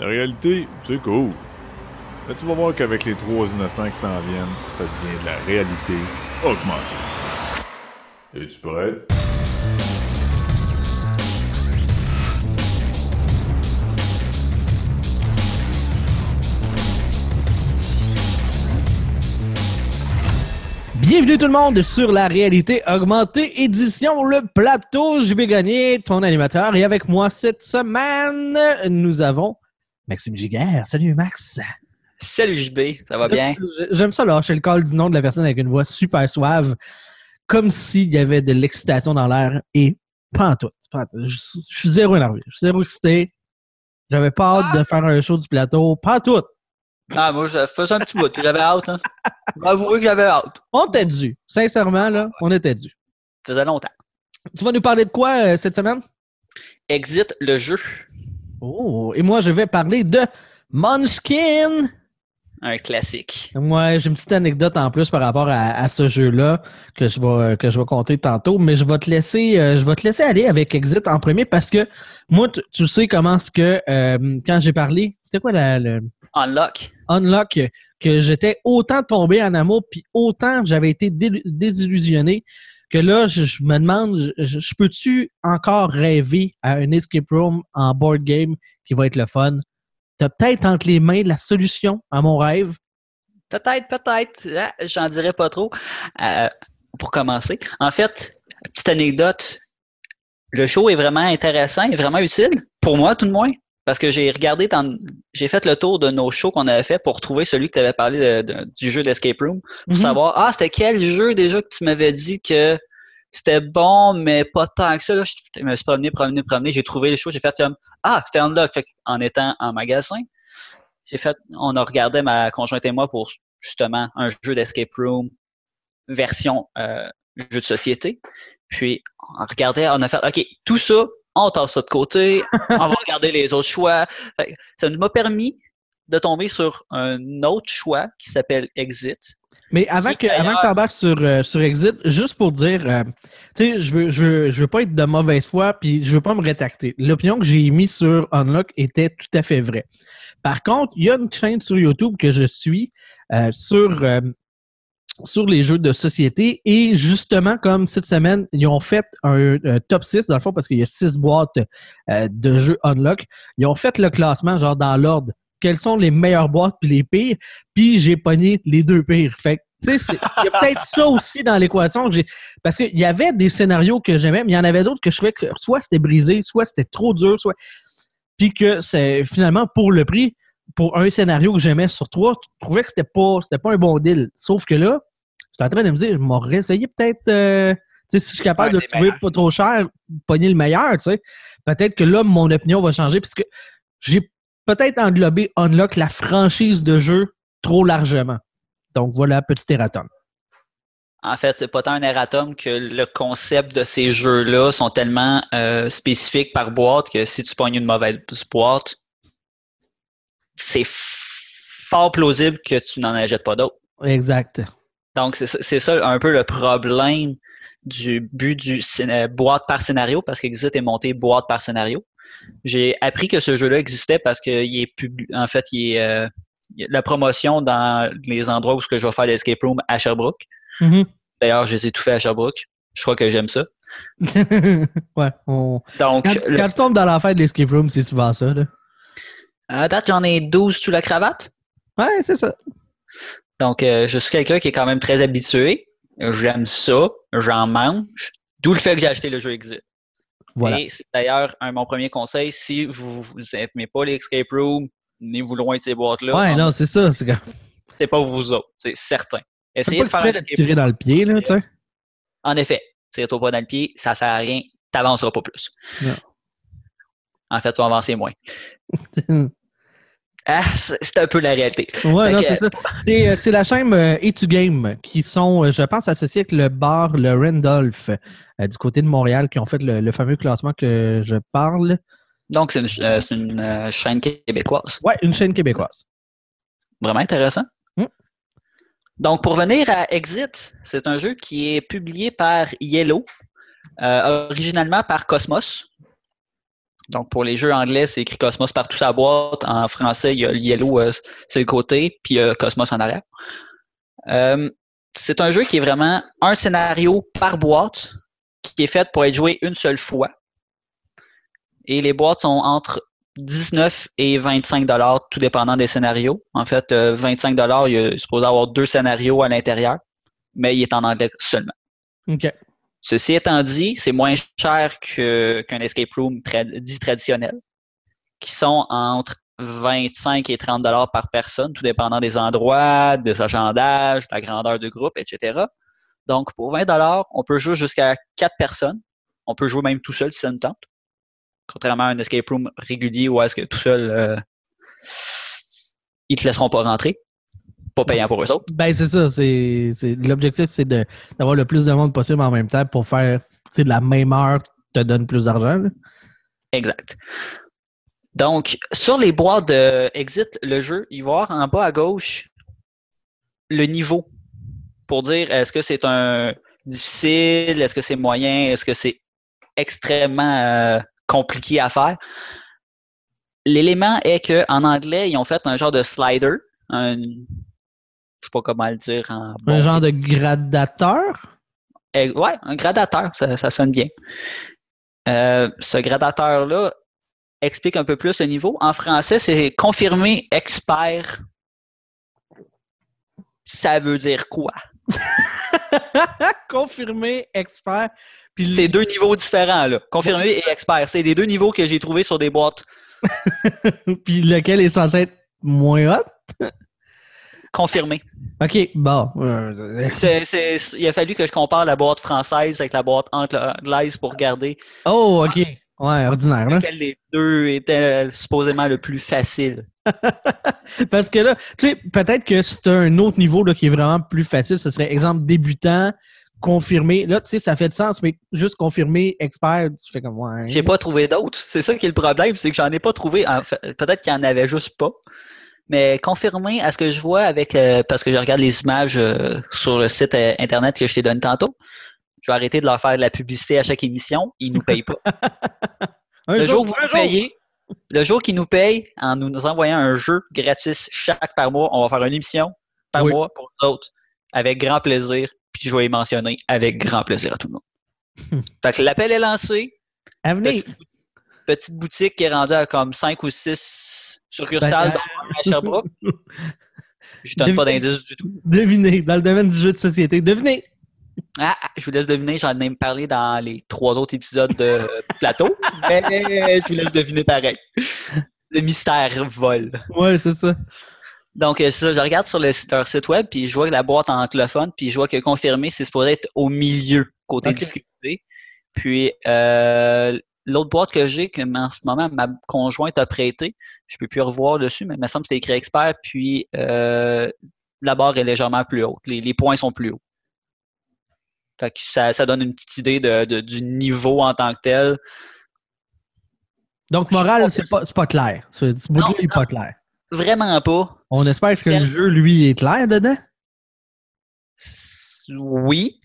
La réalité, c'est cool. Mais tu vas voir qu'avec les trois innocents qui s'en viennent, ça devient de la réalité augmentée. Es-tu prêt? Bienvenue tout le monde sur la réalité augmentée édition Le Plateau. Je vais gagner ton animateur et avec moi cette semaine, nous avons Maxime Giguère. Salut Max. Salut JB, ça va bien? J'aime ça lâcher le call du nom de la personne avec une voix super suave, comme s'il y avait de l'excitation dans l'air et pas en tout. Je, je suis zéro énervé, je suis zéro excité. J'avais pas hâte de faire un show du plateau, pas en tout. Ah, moi, ça faisait un petit bout, j'avais hâte. Hein. Avouez que j'avais hâte. On était dû. Sincèrement, là, on était dû. Ça faisait longtemps. Tu vas nous parler de quoi euh, cette semaine? Exit le jeu. Oh, et moi, je vais parler de Munchkin. Un classique. Moi, j'ai une petite anecdote en plus par rapport à, à ce jeu-là que je vais que je vais compter tantôt, mais je vais te laisser euh, je vais te laisser aller avec Exit en premier parce que moi, tu, tu sais comment ce que euh, quand j'ai parlé, c'était quoi la, le Unlock. Unlock que j'étais autant tombé en amour puis autant j'avais été dé- désillusionné que là, je, me demande, je peux-tu encore rêver à un escape room en board game qui va être le fun? T'as peut-être entre les mains la solution à mon rêve? Peut-être, peut-être. Ah, J'en dirais pas trop. Euh, pour commencer. En fait, petite anecdote. Le show est vraiment intéressant et vraiment utile. Pour moi, tout de moins. Parce que j'ai regardé, dans- j'ai fait le tour de nos shows qu'on avait fait pour trouver celui que tu avais parlé de- de- du jeu d'Escape Room. Pour Mhm. savoir, ah, c'était quel jeu déjà que tu m'avais dit que c'était bon, mais pas tant que ça. Là, je me suis promené, promené, promené. J'ai trouvé le show. J'ai fait comme, ah, c'était Unlock. Fait en étant en magasin, j'ai fait, on a regardé ma conjointe et moi pour justement un jeu d'escape room version euh, jeu de société. Puis on regardait, on a fait, OK, tout ça, on tasse ça de côté, on va regarder les autres choix. Ça m'a permis de tomber sur un autre choix qui s'appelle Exit. Mais avant que, avant que d'ailleurs- tu embarques sur, euh, sur Exit, juste pour dire, euh, tu sais, je veux, je, veux, je veux pas être de mauvaise foi, puis je veux pas me rétracter. L'opinion que j'ai émise sur Unlock était tout à fait vraie. Par contre, il y a une chaîne sur YouTube que je suis euh, sur, sur les jeux de société et justement, comme cette semaine, ils ont fait un, top 6, dans le fond, parce qu'il y a six boîtes euh, de jeux Unlock. Ils ont fait le classement, genre dans l'ordre. Quelles sont les meilleures boîtes puis les pires? puis j'ai pogné les deux pires. Fait il y a peut-être ça aussi dans l'équation. que Parce qu'il y avait des scénarios que j'aimais, mais il y en avait d'autres que je trouvais que soit c'était brisé, soit c'était trop dur, soit. Puis que c'est finalement pour le prix, pour un scénario que j'aimais sur trois, je trouvais que c'était pas, c'était pas un bon deal. Sauf que là, j'étais en train de me dire, je m'aurais essayé peut-être. euh, tu sais, si je suis capable de trouver meilleurs. pas trop cher, pogner le meilleur, tu sais. Peut-être que là, mon opinion va changer, puisque j'ai peut-être englobé Unlock la franchise de jeu trop largement. Donc voilà, petit erratum. En fait, c'est pas tant un erratum que le concept de ces jeux-là sont tellement euh, spécifiques par boîte que si tu pognes une mauvaise boîte, c'est fort plausible que tu n'en achètes pas d'autres. Exact. Donc, c'est ça- un peu le problème du but du euh, boîte par scénario, parce qu'Exit est monté boîte par scénario. J'ai appris que ce jeu-là existait parce qu'il est publi- en fait, il est euh, la promotion dans les endroits où ce que je vais faire l'escape room à Sherbrooke. Mhm. D'ailleurs, je les ai tout fait à Sherbrooke. Je crois que j'aime ça. ouais. on- Donc, Quand, le- quand tu tombes dans l'enfer de l'escape room, c'est souvent ça. Là. À date, j'en ai 12 sous la cravate. Ouais, c'est ça. Donc, euh, je suis quelqu'un qui est quand même très habitué. J'aime ça. J'en mange. D'où le fait que j'ai acheté le jeu Exit. Voilà. Et c'est d'ailleurs un mon premier conseil, si vous n'aimez pas les escape rooms, venez-vous loin de ces boîtes-là. ouais, non, c'est ça. C'est comme... C'est pas vous autres, c'est certain. Essayez pas de faire de te tirer dans le pied, là, tu sais. En effet, tire-toi pas dans le pied, ça sert à rien, t'avanceras pas plus. Non. En fait, tu vas avancer moins. Ah, c'est un peu la réalité. Ouais, non, c'est ça. C'est, euh, c'est la chaîne euh, A2Game qui sont, euh, je pense, associés avec le bar, le Randolph, euh, du côté de Montréal, qui ont fait le, le fameux classement que je parle. Donc, c'est une, chaîne québécoise. Ouais, une chaîne québécoise. Vraiment intéressant. Mm. Donc, pour venir à Exit, c'est un jeu qui est publié par Yellow, originalement par Cosmos. Donc, pour les jeux anglais, c'est écrit Cosmos partout sa boîte. En français, il y a le Yellow euh, sur le côté, puis euh, Cosmos en arrière. Euh, c'est un jeu qui est vraiment un scénario par boîte, qui est fait pour être joué une seule fois. Et les boîtes sont entre 19 et 25 dollars, tout dépendant des scénarios. En fait, 25 dollars, il est supposé avoir deux scénarios à l'intérieur, mais il est en anglais seulement. Ceci étant dit, c'est moins cher qu'un escape room dit traditionnel, qui sont entre 25 et 30 dollars par personne, tout dépendant des endroits, des agendages, de la grandeur du groupe, etc. Donc, pour 20 dollars, on peut jouer jusqu'à 4 personnes. On peut jouer même tout seul si ça nous tente. Contrairement à un escape room régulier où est-ce que tout seul, euh, ils te laisseront pas rentrer pas payant pour eux autres. Ben, c'est ça. C'est, l'objectif, c'est d'avoir le plus de monde possible en même temps pour faire de la même heure te donne plus d'argent. Exact. Donc, sur les boîtes de Exit, le jeu, il va y avoir en bas à gauche le niveau pour dire est-ce que c'est un difficile, est-ce que c'est moyen, est-ce que c'est extrêmement euh, compliqué à faire. L'élément est qu'en anglais, ils ont fait un genre de slider, un, je sais pas comment le dire en Un genre de gradateur? Eh, ouais, un gradateur, ça, sonne bien. Euh, ce gradateur-là explique un peu plus le niveau. En français, c'est confirmé expert. Ça veut dire quoi? confirmé expert. C'est deux niveaux différents, là. Confirmé et expert. C'est les deux niveaux que j'ai trouvés sur des boîtes. Puis lequel est censé être moins hot? Confirmé. OK, bon. il a fallu que je compare la boîte française avec la boîte anglaise pour regarder. Oh, OK. Ouais, ordinaire. Hein? Lequel des deux était supposément le plus facile. Parce que là, tu sais, peut-être que c'est un autre niveau là, qui est vraiment plus facile. Ce serait, exemple, débutant, confirmé. Là, tu sais, ça fait de sens, mais juste confirmé, expert, tu fais comme ouais. J'ai pas trouvé d'autres. C'est ça qui est le problème, c'est que j'en ai pas trouvé. peut-être qu'il y en avait juste pas. Mais confirmé à ce que je vois avec euh, parce que je regarde les images euh, sur le site euh, internet que je t'ai donné tantôt, je vais arrêter de leur faire de la publicité à chaque émission. Ils nous payent pas. le jour, où vous nous payez, le jour qu'ils nous payent en nous envoyant un jeu gratuit chaque par mois, on va faire une émission par mois pour d'autres avec grand plaisir. Puis je vais les mentionner avec grand plaisir à tout le monde. fait que l'appel est lancé. Petite, petite, boutique qui est rendue à comme 5 ou 6 succursales ben, à Sherbrooke. Je donne pas d'indice du tout. Devinez, dans le domaine du jeu de société. Devinez! Ah, je vous laisse deviner, j'en ai même parlé dans les trois autres épisodes de Plateau, mais je vous laisse deviner pareil. Le mystère vole. Ouais, c'est ça. Donc, euh, ça, je regarde sur le, leur site web, puis je vois que la boîte en anglophone, puis je vois que confirmé, c'est supposé être au milieu, côté difficulté. Puis, euh, l'autre boîte que j'ai, que en ce moment, ma conjointe a prêté, je peux plus revoir dessus, mais il me semble que c'est écrit expert, puis euh, la barre est légèrement plus haute. Les, points sont plus hauts. Fait que ça, donne une petite idée de, du niveau en tant que tel. Donc, moral, c'est pas, pas clair. Ce bout-là n'est pas clair. Vraiment pas. On espère que le jeu, lui, est clair dedans? Oui.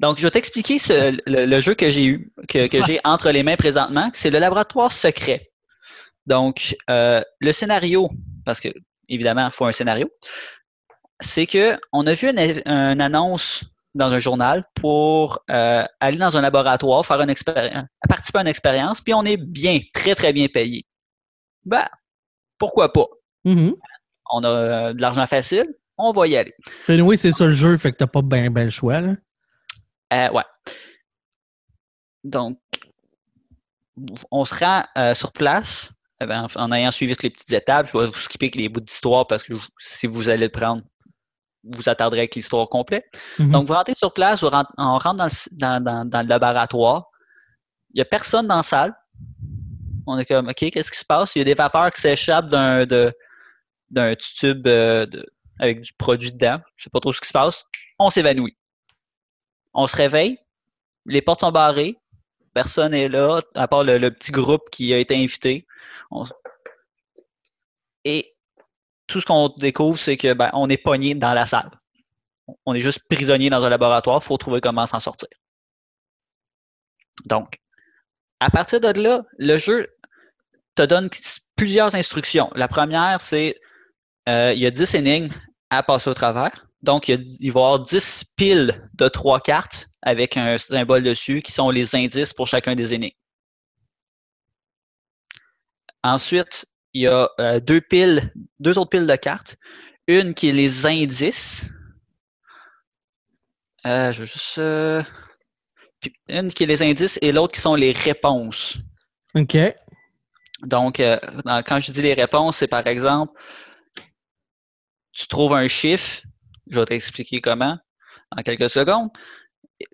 Donc, je vais t'expliquer le, jeu que j'ai eu, que, j'ai entre les mains présentement. C'est le laboratoire secret. Donc, euh, le scénario, parce que évidemment, il faut un scénario, c'est que on a vu une, annonce dans un journal pour euh, aller dans un laboratoire, faire une expérience, participer à une expérience, puis on est bien, très, très bien payé. Ben, pourquoi pas? Mm-hmm. On a euh, de l'argent facile, on va y aller. oui, c'est ça le jeu, fait que t'as pas bien ben le choix. Là. Euh, ouais. Donc, on se rend euh, sur place eh ben, en ayant suivi les petites étapes. Je vais vous skipper les bouts d'histoire parce que si vous allez le prendre, vous attarderez avec l'histoire complète. Mm-hmm. Donc, vous rentrez sur place, on rentre dans le, laboratoire. Il n'y a personne dans la salle. On est comme, OK, qu'est-ce qui se passe? Il y a des vapeurs qui s'échappent d'un tube euh, avec du produit dedans. Je ne sais pas trop ce qui se passe. On s'évanouit. On se réveille, les portes sont barrées, personne n'est là, à part le, petit groupe qui a été invité. Et tout ce qu'on découvre, c'est que ben, on est pogné dans la salle. On est juste prisonnier dans un laboratoire, il faut trouver comment s'en sortir. Donc, à partir de là, le jeu te donne plusieurs instructions. La première, c'est euh, il y a 10 énigmes à passer au travers. Donc, il, va y avoir 10 piles de trois cartes avec un symbole dessus qui sont les indices pour chacun des énigmes. Ensuite, il y a euh, deux piles, deux autres piles de cartes. Une qui est les indices. Euh, je juste. une qui est les indices et l'autre qui sont les réponses. OK. Donc, quand je dis les réponses, c'est par exemple, tu trouves un chiffre, je vais t'expliquer comment en quelques secondes.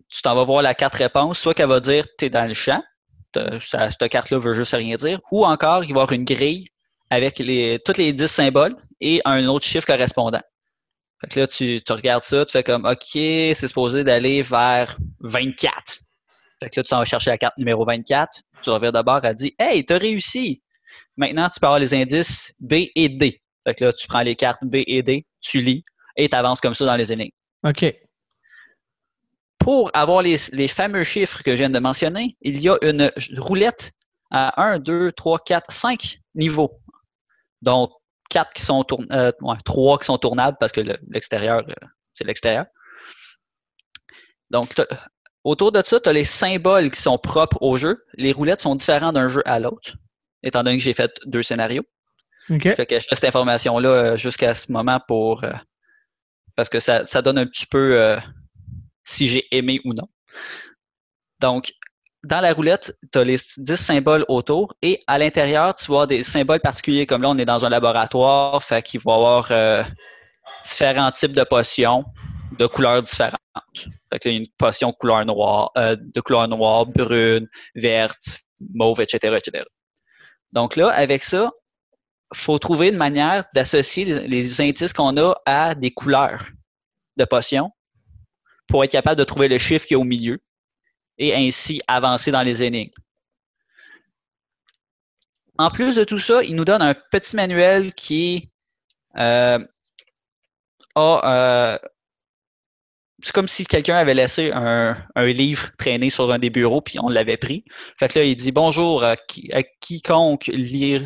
Tu t'en vas voir la carte réponse, soit qu'elle va dire tu es dans le champ, cette carte-là veut juste rien dire, ou encore il va y avoir une grille avec tous les 10 symboles et un autre chiffre correspondant. Fait que là, tu, tu regardes ça, tu fais comme OK, c'est supposé d'aller vers 24. Fait que là, tu t'en vas chercher la carte numéro 24. Tu reviens d'abord, elle dit Hey, t'as réussi! Maintenant, tu peux avoir les indices B et D. Fait que là, tu prends les cartes B et D, tu lis et tu avances comme ça dans les énigmes. OK. Pour avoir les, fameux chiffres que je viens de mentionner, il y a une roulette à 1, 2, 3, 4, 5 niveaux, dont 4 qui sont euh, 3 qui sont tournables parce que l'extérieur, euh, c'est l'extérieur. Donc, autour de ça, tu as les symboles qui sont propres au jeu. Les roulettes sont différentes d'un jeu à l'autre, étant donné que j'ai fait deux scénarios. Okay. Je fais cette information-là euh, jusqu'à ce moment pour euh, parce que ça, donne un petit peu euh, si j'ai aimé ou non. Donc, dans la roulette, tu as les 10 symboles autour et à l'intérieur, tu vois des symboles particuliers. Comme là, on est dans un laboratoire, fait qu'il va y avoir différents types de potions de couleurs différentes. Fait que, a une potion de couleur noire, de couleur noire, brune, verte, mauve, etc., etc. Donc là, avec ça, faut trouver une manière d'associer les, indices qu'on a à des couleurs de potions pour être capable de trouver le chiffre qui est au milieu et ainsi avancer dans les énigmes. En plus de tout ça, il nous donne un petit manuel qui euh, a. Euh, c'est comme si quelqu'un avait laissé un, livre traîner sur un des bureaux puis on l'avait pris. Fait que là, il dit bonjour à, à quiconque lire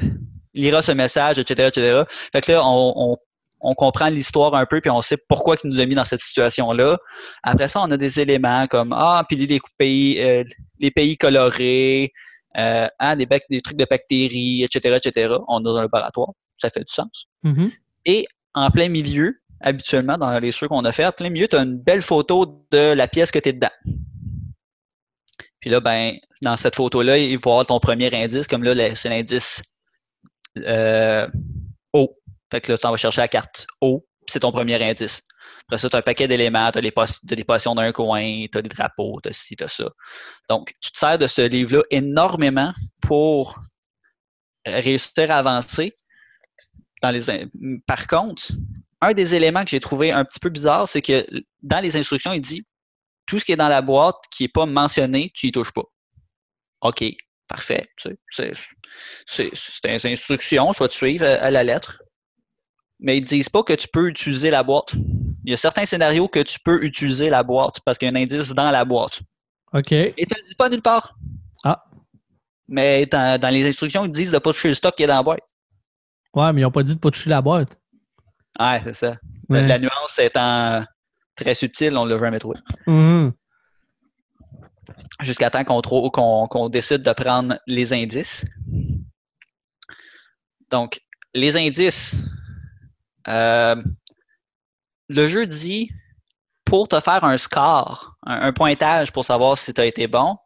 lira ce message, etc., etc. Fait que là, on, comprend l'histoire un peu, puis on sait pourquoi il nous a mis dans cette situation-là. Après ça, on a des éléments comme Ah, puis les pays, euh, les pays colorés, euh, hein, des, des, trucs de bactéries, etc., etc. On est dans un laboratoire. Ça fait du sens. Mm-hmm. Et en plein milieu, habituellement, dans les jeux qu'on a fait, en plein milieu, tu as une belle photo de la pièce que tu es dedans. Puis là, ben, dans cette photo-là, il faut avoir ton premier indice, comme là, c'est l'indice euh, O. Fait que là, tu vas chercher la carte O, c'est ton premier indice. Après ça, tu as un paquet d'éléments, tu as, des potions d'un coin, tu as des drapeaux, tu as ci, tu as ça. Donc, tu te sers de ce livre-là énormément pour réussir à avancer. Dans les... Par contre, un des éléments que j'ai trouvé un petit peu bizarre, c'est que dans les instructions, il dit tout ce qui est dans la boîte qui n'est pas mentionné, tu n'y touches pas. OK. Parfait. C'est des instructions, je vais te suivre à, la lettre. Mais ils ne disent pas que tu peux utiliser la boîte. Il y a certains scénarios que tu peux utiliser la boîte parce qu'il y a un indice dans la boîte. OK. Et tu ne le dis pas nulle part. Ah. Mais dans, les instructions, ils disent de ne pas toucher le stock qui est dans la boîte. Ouais, mais ils n'ont pas dit de ne pas toucher la boîte. Ouais, c'est ça. La, nuance étant très subtile, on l'a jamais trouvé. Mm-hmm jusqu'à temps qu'on décide de prendre les indices. Donc, les indices. Euh, le jeu dit, pour te faire un score, un, pointage pour savoir si tu as été bon,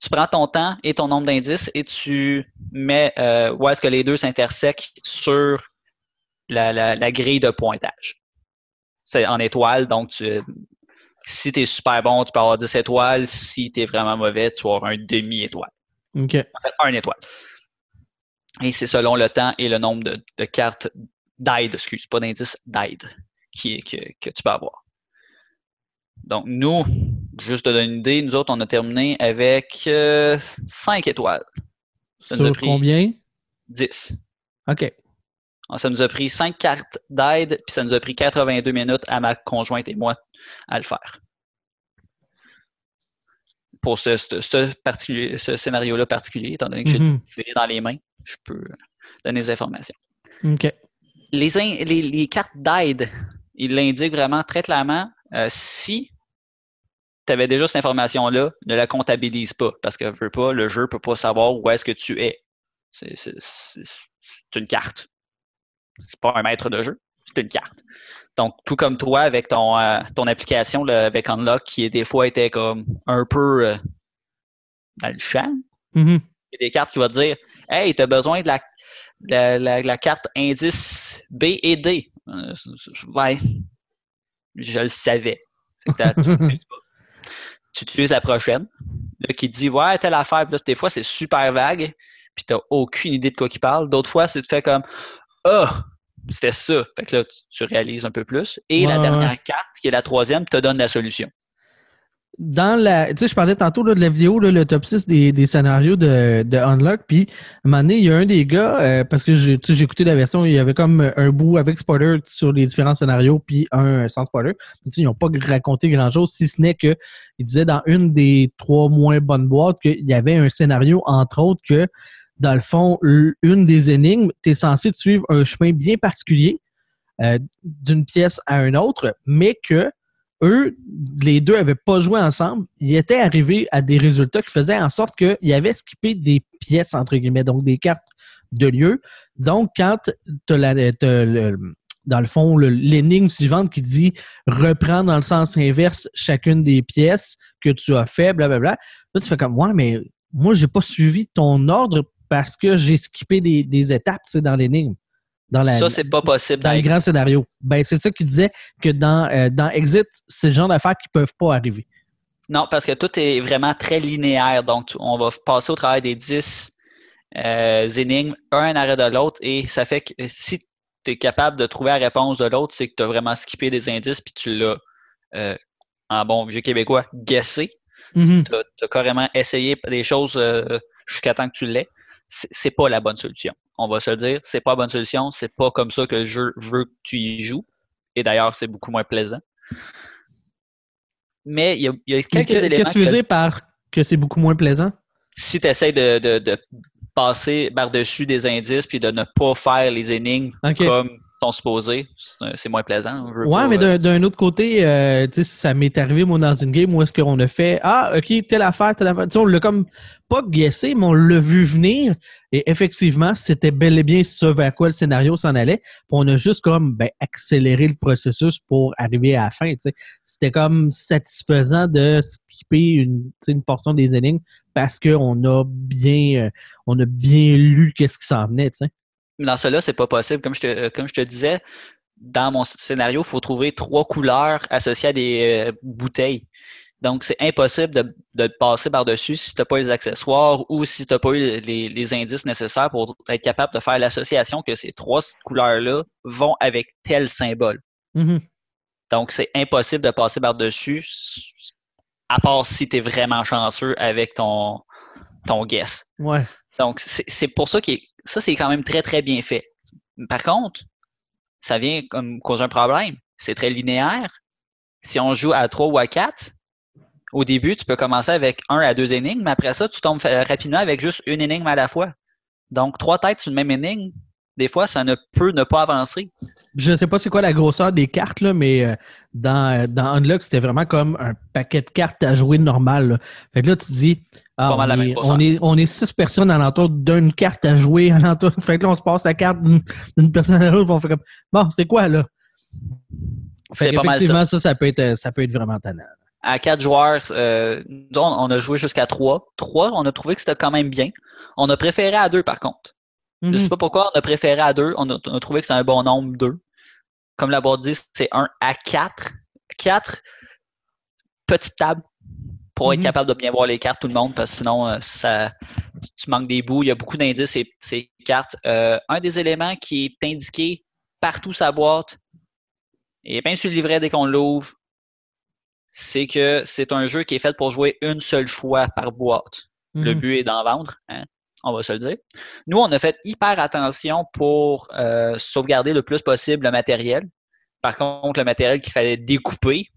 tu prends ton temps et ton nombre d'indices et tu mets euh, où est-ce que les deux s'intersectent sur la, la, grille de pointage. C'est en étoile, donc tu, si tu es super bon, tu peux avoir 10 étoiles. Si tu es vraiment mauvais, tu vas avoir un demi-étoile. OK. En fait, un étoile. Et c'est selon le temps et le nombre de, cartes d'aide, excuse, pas d'indice, d'aide que, que, tu peux avoir. Donc, nous, juste te donner une idée, nous autres, on a terminé avec 5 euh, étoiles. Sur combien? 10. OK. Ça nous a pris 5 cartes d'aide, puis ça nous a pris 82 minutes à ma conjointe et moi à le faire. pour ce, ce, ce particulier- ce scénario-là particulier, étant donné que j'ai Mhm. le dans les mains, je peux donner des informations. Les, in- les, les cartes d'aide, ils l'indiquent vraiment très clairement. euh, si tu avais déjà cette information-là, ne la comptabilise pas parce que pas, le jeu ne peut pas savoir où est-ce que tu es. C'est une carte. C'est pas un maître de jeu, c'est une carte. Donc, tout comme toi, avec ton, euh, ton application là, avec Unlock, qui des fois était comme un peu euh, dans le champ, Mhm. il y a des cartes qui vont te dire Hey, tu as besoin de la, de la, carte indice B et D. Euh, ouais, je le savais. Tu utilises la prochaine, là, qui te dit Ouais, telle affaire. Puis là, des fois, c'est super vague, puis tu n'as aucune idée de quoi il parle. D'autres fois, c'est tu fais comme Ah, c'était ça. Fait que là, tu, tu réalises un peu plus. Et la dernière ouais. carte, qui est la troisième, te donne la solution. Dans la. Tu sais, je parlais tantôt là, de la vidéo, là, le top 6 des, des scénarios de, de Unlock. Puis, à un moment donné, il y a un des gars, euh, parce que j'ai écouté la version, il y avait comme un bout avec spoiler sur les différents scénarios, puis un sans spoiler. Mais, ils n'ont pas raconté grand-chose, si ce n'est que il disait dans une des trois moins bonnes boîtes qu'il y avait un scénario, entre autres, que dans le fond, une des énigmes, tu es censé suivre un chemin bien particulier euh, d'une pièce à une autre, mais que eux, les deux avaient pas joué ensemble. Ils étaient arrivés à des résultats qui faisaient en sorte qu'ils avaient skippé des pièces, entre guillemets, donc des cartes de lieu. Donc, quand tu dans le fond, le- l'énigme suivante qui dit reprends dans le sens inverse chacune des pièces que tu as fait, blablabla. Là, tu fais comme, ouais, mais moi, j'ai pas suivi ton ordre parce que j'ai skippé des, des étapes, dans l'énigme. Dans la, ça, c'est pas possible dans dans le grand scénario. Ben, c'est ça qu'il disait que dans, euh, dans Exit, c'est le genre d'affaires qui peuvent pas arriver. Non, parce que tout est vraiment très linéaire. Donc, on va passer au travail des 10 euh, énigmes, un arrêt de l'autre, et ça fait que si tu es capable de trouver la réponse de l'autre, c'est que tu as vraiment skippé des indices, puis tu l'as, euh, en bon vieux québécois, guessé. Mhm. Tu as, carrément essayé des choses euh, jusqu'à temps que tu l'aies. C'est pas la bonne solution. On va se le dire, c'est pas la bonne solution. C'est pas comme ça que le jeu veut que tu y joues. Et d'ailleurs, c'est beaucoup moins plaisant. Mais il y a, il y a Mais quelques que- éléments. Qu'est-ce que tu veux dire par que c'est beaucoup moins plaisant? si tu essaies de, de- de passer par-dessus des indices puis de ne pas faire les énigmes comme sont supposés, c'est c'est moins plaisant. Ouais, pas, mais euh, d'un autre côté, euh, tu sais, ça m'est arrivé, moi, dans une game où est-ce qu'on a fait Ah, OK, telle affaire, telle affaire. Tu sais, on l'a comme pas guessé, mais on l'a vu venir. Et effectivement, c'était bel et bien ce vers quoi le scénario s'en allait. Puis on a juste comme ben, accéléré le processus pour arriver à la fin. tu sais. C'était comme satisfaisant de skipper une, une portion des énigmes parce qu'on a bien euh, on a bien lu qu'est-ce qui s'en venait. tu sais. Dans cela, c'est pas possible. Comme je te, comme je te disais, dans mon scénario, il faut trouver trois couleurs associées à des euh, bouteilles. Donc, c'est impossible de, de passer par-dessus si tu n'as pas les accessoires ou si tu n'as pas eu les, les indices nécessaires pour être capable de faire l'association que ces trois couleurs-là vont avec tel symbole. Mhm. Donc, c'est impossible de passer par-dessus, à part si tu es vraiment chanceux avec ton, ton guess. Ouais. Donc, c'est pour ça que ça, c'est quand même très, très bien fait. Par contre, ça vient comme causer un problème. C'est très linéaire. Si on joue à 3 ou à 4, au début, tu peux commencer avec un à deux énigmes, mais après ça, tu tombes rapidement avec juste une énigme à la fois. Donc, trois têtes sur une même énigme, des fois, ça ne peut ne pas avancer. Je ne sais pas c'est quoi la grosseur des cartes, là, mais euh, dans, euh, dans Unlock, c'était vraiment comme un paquet de cartes à jouer normal. là. Fait que là, tu te dis, ah, Pas mal la on, même est, grosseur. on, est, on est six personnes alentour d'une carte à jouer alentour. Fait que là, on se passe la carte d'une personne à l'autre, on fait comme, bon, c'est quoi, là? Fait pas mal ça. effectivement, ça, ça peut être, ça peut être vraiment tannant. À quatre joueurs, euh, on on a joué jusqu'à trois. Trois, on a trouvé que c'était quand même bien. On a préféré à deux, par contre. Je Mhm. sais pas pourquoi on a préféré à deux. On a, on a trouvé que c'est un bon nombre, deux. Comme la boîte dit, c'est un à quatre. Quatre, petite table pour être Mhm. capable de bien voir les cartes, tout le monde, parce que sinon, euh, ça, tu- manques des bouts. Il y a beaucoup d'indices, ces, ces cartes. Euh, un des éléments qui est indiqué partout sa boîte, et bien sur le livret dès qu'on l'ouvre, c'est que c'est un jeu qui est fait pour jouer une seule fois par boîte. Le Mhm. but est d'en vendre, hein, on va se le dire. Nous, on a fait hyper attention pour euh, sauvegarder le plus possible le matériel. Par contre, le matériel qu'il fallait découper,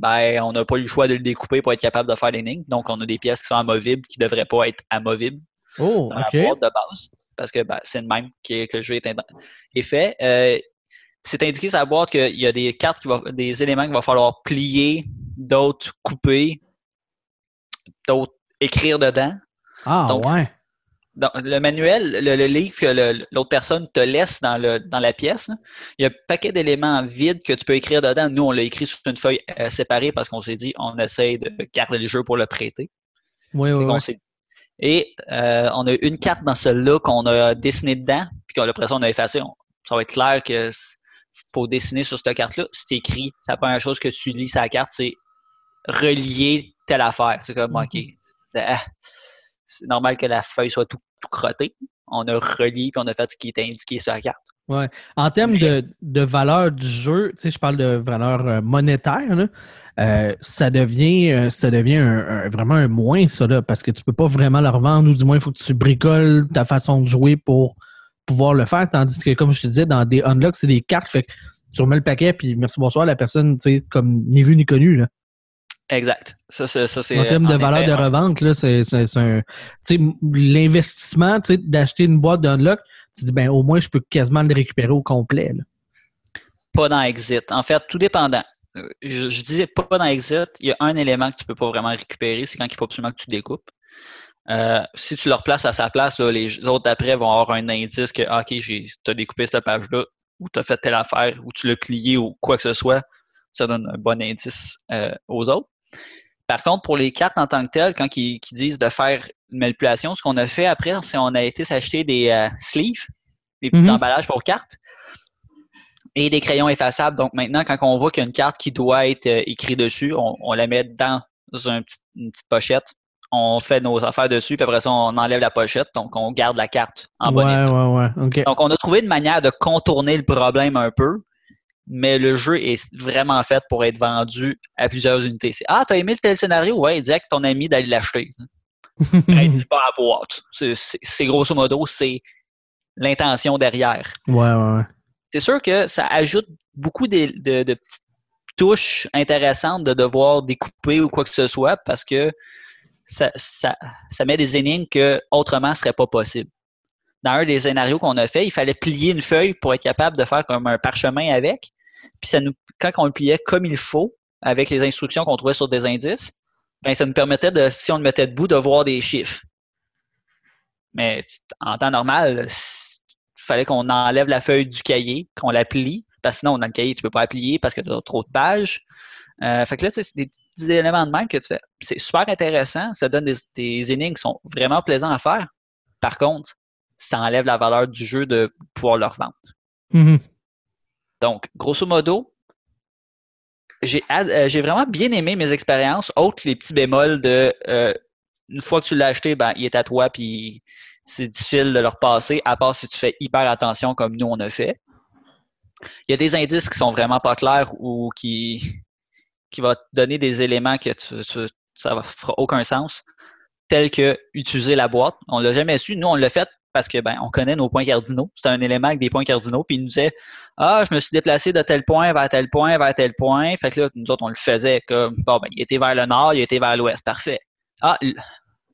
ben, on n'a pas eu le choix de le découper pour être capable de faire l'énigme. Donc, on a des pièces qui sont amovibles qui ne devraient pas être amovibles Oh, dans la boîte de base. Parce que ben, c'est le même qui- que le jeu est, fait. Euh, c'est indiqué sur la boîte qu'il y a des cartes, qui va- des éléments qu'il va falloir plier, d'autres couper, d'autres écrire dedans. Ah, Donc, ouais. Dans le manuel, le, le livre que l'autre personne te laisse dans, le, dans la pièce, là, il y a un paquet d'éléments vides que tu peux écrire dedans. Nous, on l'a écrit sur une feuille euh, séparée parce qu'on s'est dit on essaye de garder le jeu pour le prêter. Oui, oui, Et euh, on a une carte dans celle-là qu'on a dessinée dedans, puis qu'on après ça, on a effacé. On- ça va être clair que faut dessiner sur cette carte-là. C'est écrit. C'est la première chose que tu lis sur la carte, c'est relier telle affaire. C'est comme, Mhm. OK, ah, c'est normal que la feuille soit tout, tout crottée. On a relié, puis on a fait ce qui était indiqué sur la carte. En termes de, de valeur du jeu, tu sais, je parle de valeur euh, monétaire, là, euh, ça devient, euh, ça devient un- un- vraiment un moins, ça, là, parce que tu peux pas vraiment le revendre, ou du moins, il faut que tu bricoles ta façon de jouer pour pouvoir le faire. Tandis que, comme je te disais, dans des unlocks, c'est des cartes, fait que tu remets le paquet, puis merci, bonsoir, la personne, tu sais, comme ni vu ni connu, là. Exact. Ça, c'est, ça, c'est En termes de en valeur effet de revente, là, c'est, c'est- c'est un. L'investissement, d'acheter une boîte d'unlock, tu dis, ben, au moins, je peux quasiment le récupérer au complet, là. pas dans Exit. En fait, tout dépendant. Euh, Je, je dis pas dans Exit, il y a un élément que tu peux pas vraiment récupérer, c'est quand il faut absolument que tu découpes. Euh, si tu le replaces à sa place, là, les autres d'après vont avoir un indice que ah, OK, tu as découpé cette page-là, ou tu as fait telle affaire, ou tu l'as plié, ou quoi que ce soit. Ça donne un bon indice euh, aux autres. Par contre, pour les cartes en tant que telles, quand ils, disent de faire une manipulation, ce qu'on a fait après, c'est qu'on a été s'acheter des euh, sleeves, des petits Mhm. emballages pour cartes et des crayons effaçables. Donc maintenant, quand on voit qu'il y a une carte qui doit être euh, écrite dessus, on, on la met dans un petit- une petite pochette. On fait nos affaires dessus, puis après ça, on enlève la pochette. Donc, on garde la carte en ouais, ouais, ouais. Donc, on a trouvé une manière de contourner le problème un peu, mais le jeu est vraiment fait pour être vendu à plusieurs unités. C'est, ah, t'as aimé le tel scénario? Ouais, dis à ton ami d'aller l'acheter. Hey, dis pas à boîte. C'est, c'est- c'est grosso modo, c'est l'intention derrière. ouais, ouais, ouais. C'est sûr que ça ajoute beaucoup de, de- de petites touches intéressantes de devoir découper ou quoi que ce soit parce que ça, ça- ça met des énigmes que autrement ne seraient pas possibles. Dans un des scénarios qu'on a fait, il fallait plier une feuille pour être capable de faire comme un parchemin avec. Puis ça nous, quand on le pliait comme il faut, avec les instructions qu'on trouvait sur des indices, ben ça nous permettait de, si on le mettait debout, de voir des chiffres. Mais en temps normal, il fallait qu'on enlève la feuille du cahier, qu'on la plie, parce que sinon, dans le cahier, tu peux pas la plier parce que tu as trop de pages. Euh, fait que là, c'est des petits éléments de même que tu fais. C'est super intéressant. Ça donne des, énigmes qui sont vraiment plaisants à faire. Par contre, ça enlève la valeur du jeu de pouvoir le revendre. Mhm. Donc, grosso modo, euh, j'ai vraiment bien aimé mes expériences, autres les petits bémols de euh, une fois que tu l'as acheté, ben, il est à toi, puis c'est difficile de le repasser, à part si tu fais hyper attention comme nous on a fait. Il y a des indices qui sont vraiment pas clairs ou qui, vont te donner des éléments que tu, tu- ça ne fera aucun sens, tels que utiliser la boîte. On l'a jamais su. Nous, on l'a fait parce que ben, on connaît nos points cardinaux. C'est un élément avec des points cardinaux, puis il nous disait Ah, je me suis déplacé de tel point vers tel point vers tel point. Fait que là, nous autres, on le faisait comme bon, ben, il était vers le nord, il était vers l'ouest. Parfait. Ah,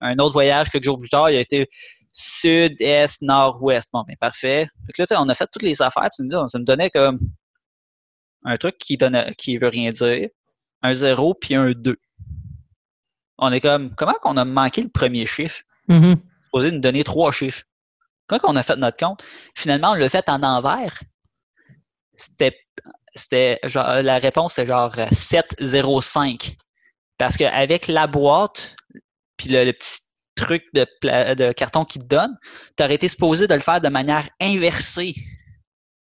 un autre voyage quelques jours plus tard, il a été sud, est, nord, ouest. Bon, ben parfait. Fait que là, tu sais, on a fait toutes les affaires, puis ça me donnait comme un truc qui donne qui veut rien dire, un 0 puis un 2. On est comme comment qu'on a manqué le premier chiffre? Mhm. supposé nous donner trois chiffres. Quand on a fait notre compte, finalement, on l'a fait en envers. C'était, c'était genre, la réponse, c'est genre euh, 705. Parce qu'avec la boîte, puis le, petit truc de, carton qui te donne, tu aurais été supposé de le faire de manière inversée.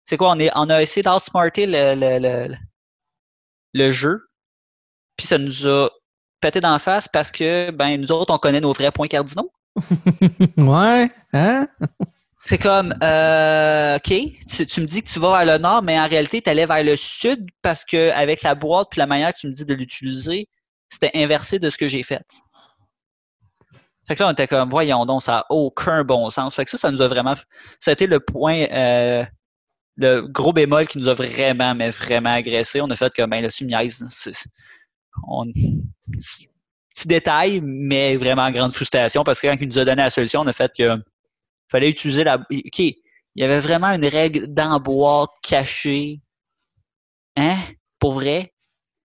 C'est quoi? On, est, on a essayé d'outsmarter le, le, le, le jeu, puis ça nous a pété d'en face parce que ben, nous autres, on connaît nos vrais points cardinaux. Ouais, hein? C'est comme, euh, OK, tu, tu me dis que tu vas vers le nord, mais en réalité, tu allais vers le sud parce que avec la boîte puis la manière que tu me dis de l'utiliser, c'était inversé de ce que j'ai fait. Fait que là, on était comme, voyons donc, ça n'a aucun bon sens. Fait que ça, ça nous a vraiment. Ça a été le point, euh, le gros bémol qui nous a vraiment, mais vraiment agressé. On a fait comme, ben, le sumiaise, on... Petit détail, mais vraiment grande frustration parce que quand il nous a donné la solution, on a fait que fallait utiliser la. OK, il y avait vraiment une règle d'emboîte cachée. Hein? Pour vrai?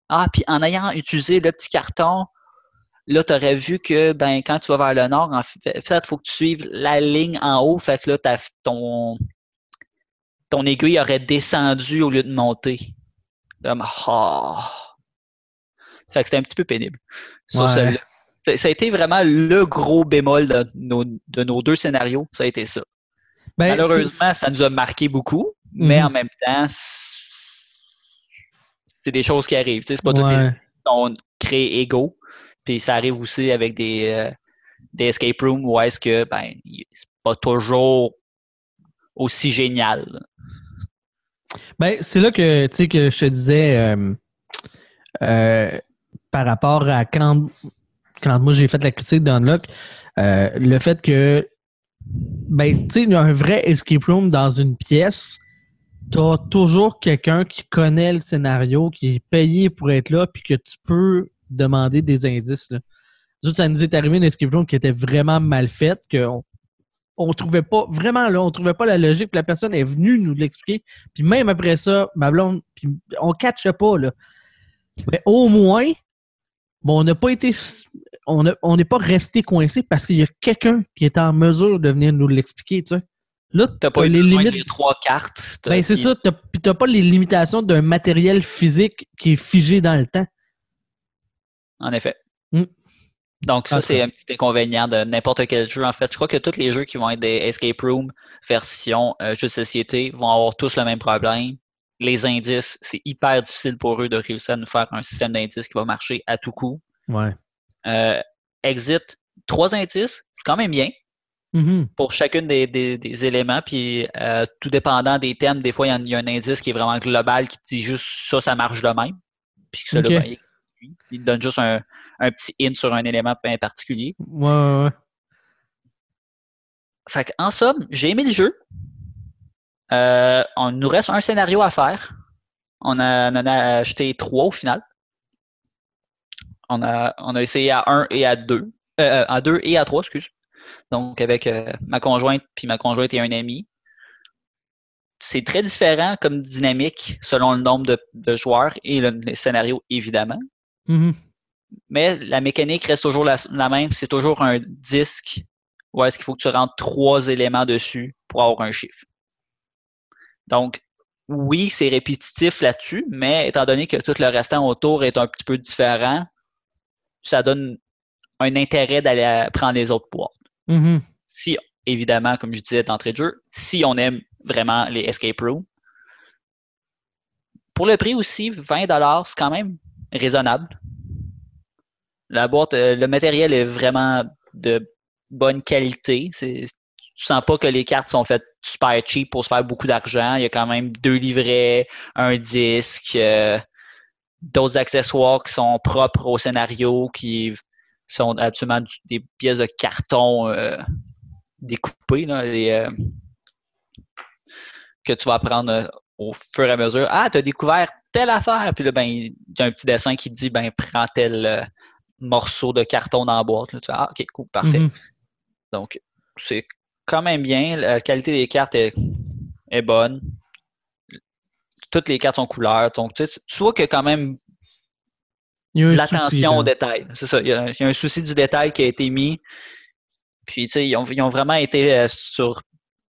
Ah, puis en ayant utilisé le petit carton, là, tu aurais vu que ben, quand tu vas vers le nord, en fait, il faut que tu suives la ligne en haut. Fait que là, ton, ton aiguille aurait descendu au lieu de monter. Comme, ah. Fait que c'était un petit peu pénible. Ça, Ouais. ça, ça a été vraiment le gros bémol de nos, de nos deux scénarios. Ça a été ça. Ben, Malheureusement, ça nous a marqué beaucoup, mais Mhm. en même temps, c'est des choses qui arrivent. C'est pas toutes les ouais. qui sont créées égaux. Puis ça arrive aussi avec des, euh, des escape rooms où est-ce que ben c'est pas toujours aussi génial. Ben, c'est là que, tu sais, que je te disais euh, euh, par rapport à quand, quand moi j'ai fait la critique d'Unlock, euh, le fait que, ben, tu sais, un vrai escape room dans une pièce, t'as toujours quelqu'un qui connaît le scénario, qui est payé pour être là, puis que tu peux demander des indices. Là. Ça nous est arrivé une escape room qui était vraiment mal faite, qu'on on trouvait pas, vraiment là, on trouvait pas la logique, puis la personne est venue nous l'expliquer. Puis même après ça, ma blonde, puis on catche pas, là. Mais au moins, bon, on n'a pas été. On a- on n'est pas resté coincé parce qu'il y a quelqu'un qui est en mesure de venir nous l'expliquer, tu sais. Là, T'as pas les limites. des trois cartes. Ben, c'est ça. T'as, pas les limitations d'un matériel physique qui est figé dans le temps. En effet. Mm. Donc, ça, c'est un petit inconvénient de n'importe quel jeu. En fait, je crois que tous les jeux qui vont être des escape room version euh, jeu de société vont avoir tous le même problème. Les indices, c'est hyper difficile pour eux de réussir à nous faire un système d'indices qui va marcher à tout coup. Ouais. Euh, exit, trois indices, quand même bien Mhm. pour chacune des, des- des éléments. Puis, euh, tout dépendant des thèmes, des fois, il y, a un indice qui est vraiment global qui dit juste ça, ça marche de même. Puis que ça, Ok. là, ben, il- il donne juste un, un petit hint sur un élément bien particulier. Ouais, ouais, ouais. Fait en somme, j'ai aimé le jeu. Euh, on nous reste un scénario à faire. On, a, on en a acheté trois au final. On a, on a essayé à un et à deux. Euh, à deux et à trois, excuse. Donc, avec euh, ma conjointe, puis ma conjointe et un ami. C'est très différent comme dynamique selon le nombre de, de joueurs et le, le scénario, évidemment. Mhm. Mais la mécanique reste toujours la, la même. C'est toujours un disque où est-ce qu'il faut que tu rentres trois éléments dessus pour avoir un chiffre. Donc, oui, c'est répétitif là-dessus, mais étant donné que tout le restant autour est un petit peu différent, ça donne un intérêt d'aller prendre les autres boîtes. Mhm. Si, évidemment, comme je disais d'entrée de jeu, si on aime vraiment les escape rooms. Pour le prix aussi, 20 c'est quand même raisonnable. La boîte, euh, le matériel est vraiment de bonne qualité. Tu sens pas que les cartes sont faites super cheap pour se faire beaucoup d'argent. Il y a quand même deux livrets, un disque, euh, d'autres accessoires qui sont propres au scénario, qui sont absolument du- des pièces de carton euh, découpées, là, les, euh, que tu vas apprendre au fur et à mesure. Ah, tu as découvert telle affaire. Puis là, ben, il y a un petit dessin qui te dit ben, prends tel morceau de carton dans la boîte. Là. Tu ah, ok, cool, parfait. Mhm. Donc, c'est quand même bien. La qualité des cartes est, est bonne. Toutes les cartes sont couleurs. Donc, tu, sais, tu vois qu'il y a quand même l'attention au détail. C'est ça. Il y, a, il y a un souci du détail qui a été mis. Puis, tu sais, ils ont, ils ont vraiment été euh, sur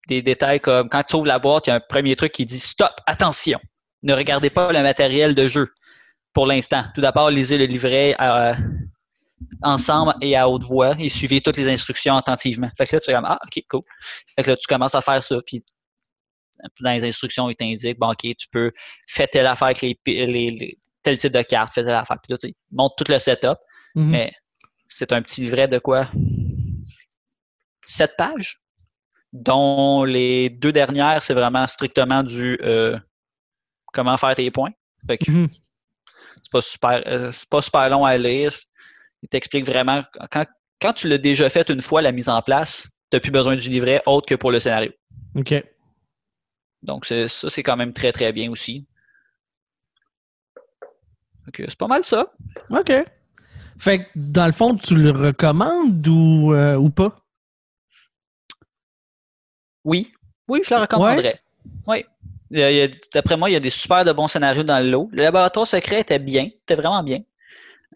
des détails comme quand tu ouvres la boîte, il y a un premier truc qui dit Stop, attention, ne regardez pas le matériel de jeu pour l'instant. Tout d'abord, lisez le livret euh, ensemble et à haute voix et suivez toutes les instructions attentivement. Fait que là, tu es comme Ah, ok, cool. Fait que là, tu commences à faire ça. Puis, dans les instructions, il t'indique Bon, ok, tu peux faire telle affaire avec les, les- les- tel type de carte, fais telle affaire. Puis là, tu sais, il montre tout le setup. Mhm. Mais c'est un petit livret de quoi? Sept pages, dont les deux dernières, c'est vraiment strictement du euh, comment faire tes points. Fait que Mhm. c'est pas super, euh, c'est pas super long à lire. Il t'explique vraiment quand, quand tu l'as déjà fait une fois la mise en place, tu n'as plus besoin du livret autre que pour le scénario. OK. Donc ça, c'est quand même très très bien aussi. Donc, c'est pas mal ça. OK. Fait que, dans le fond, tu le recommandes ou, euh, ou pas? Oui. Oui, je le recommanderais. Oui. D'après moi, il y a des super de bons scénarios dans le lot. Le laboratoire secret était bien, était vraiment bien.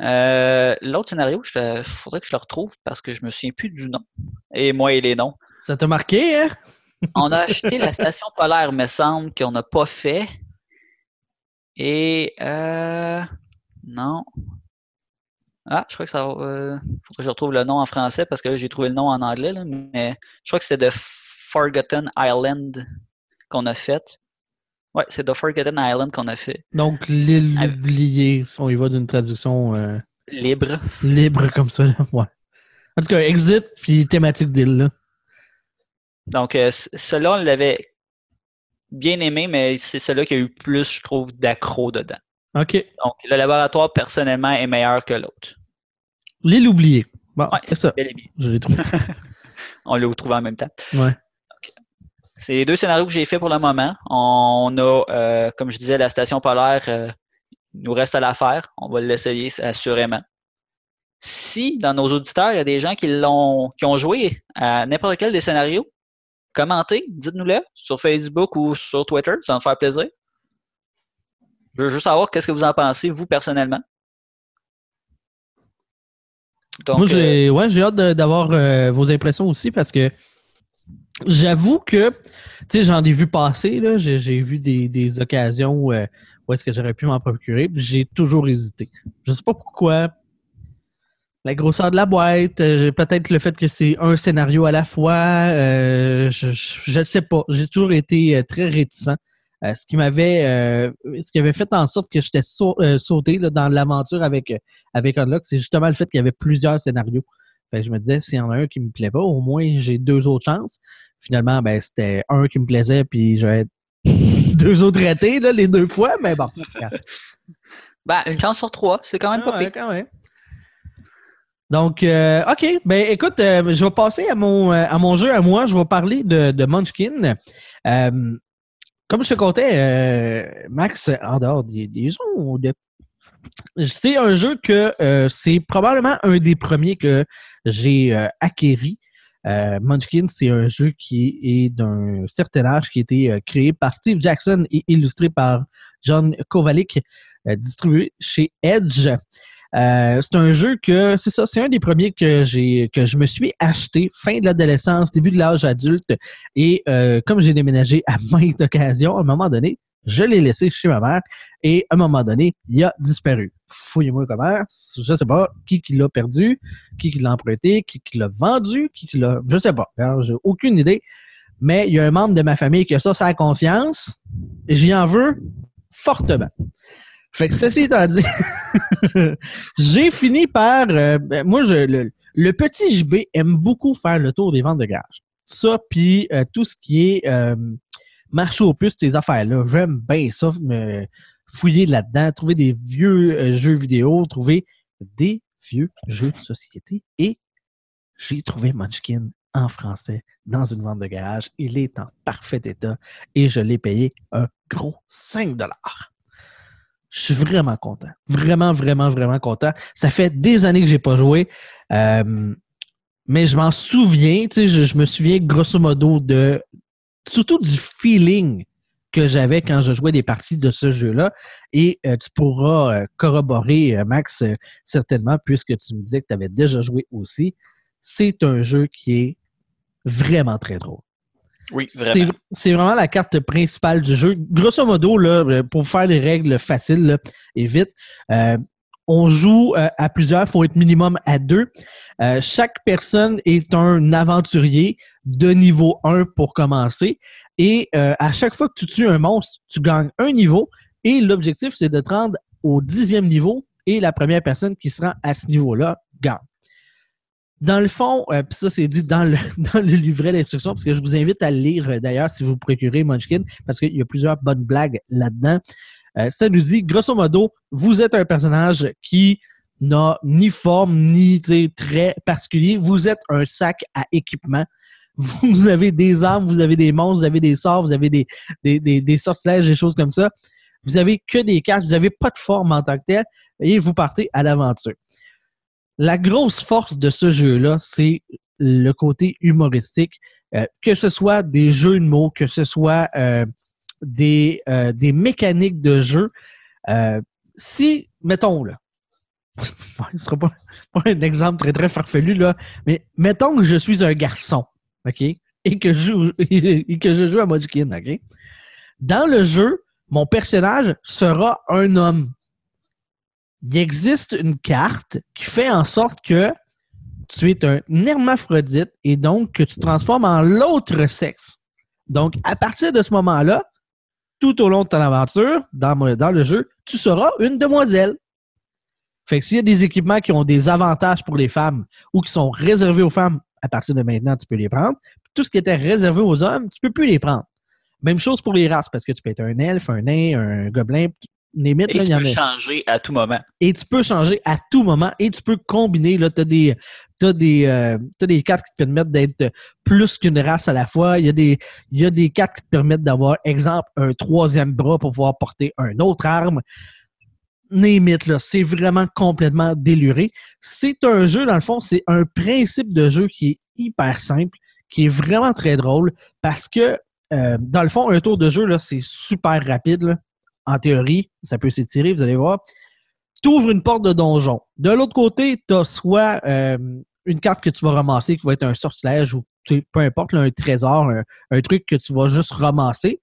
Euh, l'autre scénario, il faudrait que je le retrouve parce que je me souviens plus du nom. Et moi et les noms. Ça t'a marqué, hein? on a acheté la station polaire, me semble, qu'on n'a pas fait. Et euh, non. Ah, je crois que ça euh, faut que je retrouve le nom en français parce que là, j'ai trouvé le nom en anglais, mais je crois que c'est The Forgotten Island qu'on a fait. Ouais, c'est The Forgotten Island qu'on a fait. Donc, l'île oubliée, si on y va d'une traduction euh, libre. Libre comme ça, ouais. En tout cas, exit puis thématique d'île, Donc, euh, celui-là, on l'avait bien aimé, mais c'est celui qui a eu plus, je trouve, d'accro dedans. OK. Donc, le laboratoire, personnellement, est meilleur que l'autre. L'île oubliée. Bon, c'est ça. Je l'ai trouvé. on l'a trouvé en même temps. Ouais. C'est les deux scénarios que j'ai fait pour le moment. On a, euh, comme je disais, la station polaire, euh, il nous reste à la faire. On va l'essayer assurément. Si dans nos auditeurs, il y a des gens qui l'ont qui ont joué à n'importe quel des scénarios, commentez, dites-nous-le sur Facebook ou sur Twitter, ça va me faire plaisir. Je veux juste savoir qu'est-ce que vous en pensez, vous, personnellement. Moi, j'ai euh, ouais, hâte d'avoir vos impressions aussi parce que J'avoue que, tu sais, j'en ai vu passer, là. J'ai vu des, occasions où, euh, où est-ce que j'aurais pu m'en procurer. J'ai toujours hésité. Je sais pas pourquoi. La grosseur de la boîte, euh, peut-être le fait que c'est un scénario à la fois. Euh, je ne sais pas. J'ai toujours été très réticent. ce qui m'avait ce qui avait fait en sorte que j'étais sauté dans l'aventure avec, avec Unlock, c'est justement le fait qu'il y avait plusieurs scénarios je me disais, s'il y en a un qui me plaît pas, au moins j'ai deux autres chances. Finalement, ben, c'était un qui me plaisait, puis j'avais deux autres ratés, là, les deux fois, mais bon. ben, une chance sur trois, c'est quand même pas ah pire. Donc, euh, OK. Ben, écoute, euh, je vais passer à mon, euh, à mon jeu à moi. Je vais parler de, de Munchkin. comme je te comptais, Max, en dehors des, des de c'est un jeu que euh, c'est probablement un des premiers que j'ai euh, acquéri. Euh, Munchkin, c'est un jeu qui est d'un certain âge, qui a été créé par Steve Jackson et illustré par John Kovalik, distribué chez Edge. c'est un jeu que, c'est ça, c'est un des premiers que j'ai, que je me suis acheté fin de l'adolescence, début de l'âge adulte. Et comme j'ai déménagé à maintes occasions, à un moment donné, je l'ai laissé chez ma mère et à un moment donné, il a disparu. Fouillez-moi comment, je sais pas qui qui l'a perdu, qui qui l'a emprunté, qui qui l'a vendu, qui qui l'a, je sais pas. J'ai aucune idée. Mais il y a un membre de ma famille qui a ça sa conscience j'y en veux fortement. Fait que ceci étant dit, j'ai fini par, euh, ben, moi, je, le, petit JB aime beaucoup faire le tour des ventes de gage. Ça, puis euh, tout ce qui est euh, marcher aux puces, ces affaires-là. J'aime bien ça, me fouiller là-dedans, trouver des vieux euh, jeux vidéo, trouver des vieux jeux de société. Et j'ai trouvé Munchkin en français dans une vente de garage. Il est en parfait état et je l'ai payé un gros 5 je suis vraiment content. Vraiment, vraiment, vraiment content. Ça fait des années que j'ai pas joué. Euh, mais je m'en souviens, je, me souviens grosso modo de surtout du feeling que j'avais quand je jouais des parties de ce jeu-là. Et euh, tu pourras euh, corroborer, euh, Max, certainement, puisque tu me disais que tu avais déjà joué aussi. C'est un jeu qui est vraiment très drôle. Oui, vraiment. C'est vraiment la carte principale du jeu. Grosso modo, là, pour faire les règles faciles et vite, on joue euh, à plusieurs, il faut être minimum à deux. Euh, chaque personne est un aventurier de niveau 1 pour commencer. Et euh, à chaque fois que tu tues un monstre, tu gagnes un niveau. Et l'objectif, c'est de te rendre au dixième niveau. Et la première personne qui se rend à ce niveau-là gagne. Dans le fond, puis ça c'est dit dans le, livret d'instruction, parce que je vous invite à le lire d'ailleurs si vous procurez Munchkin, parce qu'il y a plusieurs bonnes blagues là-dedans. Euh, ça nous dit, grosso modo, vous êtes un personnage qui n'a ni forme ni très particulier. Vous êtes un sac à équipement. Vous avez des armes, vous avez des monstres, vous avez des sorts, vous avez des, des, des, sortilèges, des choses comme ça. Vous avez que des cartes, vous n'avez pas de forme en tant que telle, et vous partez à l'aventure. La grosse force de ce jeu-là, c'est le côté humoristique, euh, que ce soit des jeux de mots, que ce soit euh, des, euh, des mécaniques de jeu. si, mettons, là, ce sera pas, un exemple très, très farfelu, là, mais mettons que je suis un garçon, OK? Et que je et que je joue à Modkin, OK? Dans le jeu, mon personnage sera un homme. Il existe une carte qui fait en sorte que tu es un hermaphrodite et donc que tu te transformes en l'autre sexe. Donc, à partir de ce moment-là, tout au long de ton aventure, dans, dans le jeu, tu seras une demoiselle. Fait que s'il y a des équipements qui ont des avantages pour les femmes ou qui sont réservés aux femmes, à partir de maintenant, tu peux les prendre. Tout ce qui était réservé aux hommes, tu peux plus les prendre. Même chose pour les races, parce que tu peux être un elfe, un nain, un gobelin, et tu peux changer à tout moment. Et tu peux changer à tout moment et tu peux combiner. Tu as des, des, euh, des cartes qui te permettent d'être plus qu'une race à la fois. Il y a des, il y a des cartes qui te permettent d'avoir, exemple, un troisième bras pour pouvoir porter une autre arme. Némite, là, c'est vraiment complètement déluré. C'est un jeu, dans le fond, c'est un principe de jeu qui est hyper simple, qui est vraiment très drôle parce que, euh, dans le fond, un tour de jeu, c'est super rapide en théorie, ça peut s'étirer, vous allez voir. Tu ouvres une porte de donjon. De l'autre côté, tu as soit euh, une carte que tu vas ramasser qui va être un sortilège ou peu importe, un trésor, un, truc que tu vas juste ramasser.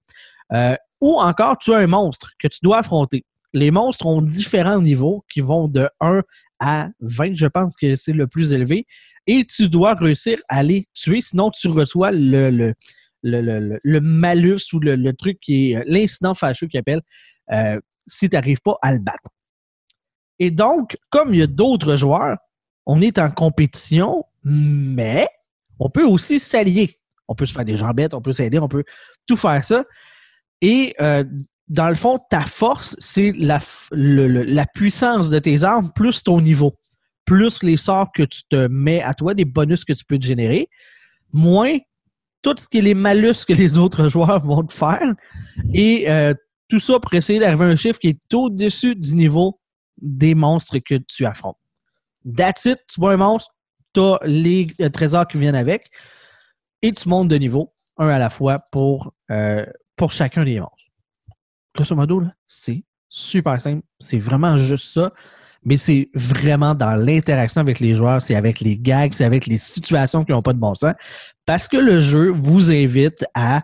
Euh, ou encore, tu as un monstre que tu dois affronter. Les monstres ont différents niveaux qui vont de 1 à 20, je pense que c'est le plus élevé. Et tu dois réussir à les tuer, sinon tu reçois le, malus ou le, truc qui est euh, l'incident fâcheux qu'il appelle euh, si tu n'arrives pas à le battre. Et donc, comme il y a d'autres joueurs, on est en compétition, mais on peut aussi s'allier. On peut se faire des jambettes, on peut s'aider, on peut tout faire ça. Et euh, dans le fond, ta force, c'est la, la puissance de tes armes plus ton niveau, plus les sorts que tu te mets à toi, des bonus que tu peux te générer, moins tout ce qui est les malus que les autres joueurs vont te faire. Et euh, tout ça pour essayer d'arriver à un chiffre qui est au-dessus du niveau des monstres que tu affrontes. That's it, tu vois un monstre, tu as les euh, trésors qui viennent avec, et tu montes de niveau, un à la fois, pour, euh, pour chacun des monstres. Grosso modo, c'est super simple. C'est vraiment juste ça mais c'est vraiment dans l'interaction avec les joueurs, c'est avec les gags, c'est avec les situations qui n'ont pas de bon sens. Parce que le jeu vous invite à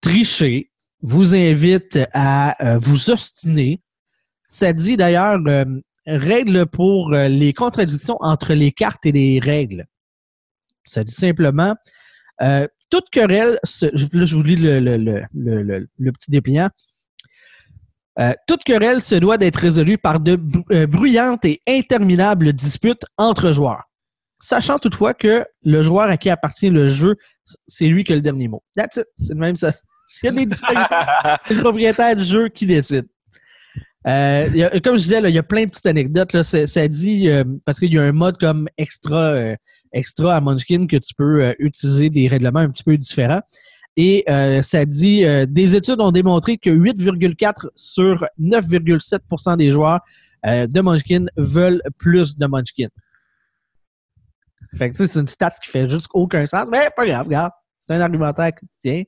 tricher, vous invite à euh, vous ostiner. Ça dit d'ailleurs euh, règle pour euh, les contradictions entre les cartes et les règles. Ça dit simplement toute querelle, là je vous lis le petit dépliant. Euh, toute querelle se doit d'être résolue par de euh, bruyantes et interminables disputes entre joueurs. Sachant toutefois que le joueur à qui appartient le jeu, c'est lui qui a le dernier mot. That's it. C'est même ça. S'il y a des c'est le propriétaire du jeu qui décide. Euh, comme je disais, il y a plein de petites anecdotes. Là. Ça, dit, parce qu'il y a un mode comme extra, extra à Munchkin que tu peux utiliser des règlements un petit peu différents. Et euh, ça dit euh, des études ont démontré que 8,4 sur 9,7% des joueurs euh, de Munchkin veulent plus de Munchkin. Fait que c'est une stat qui fait juste aucun sens, mais pas grave, regarde. C'est un argumentaire qui tient.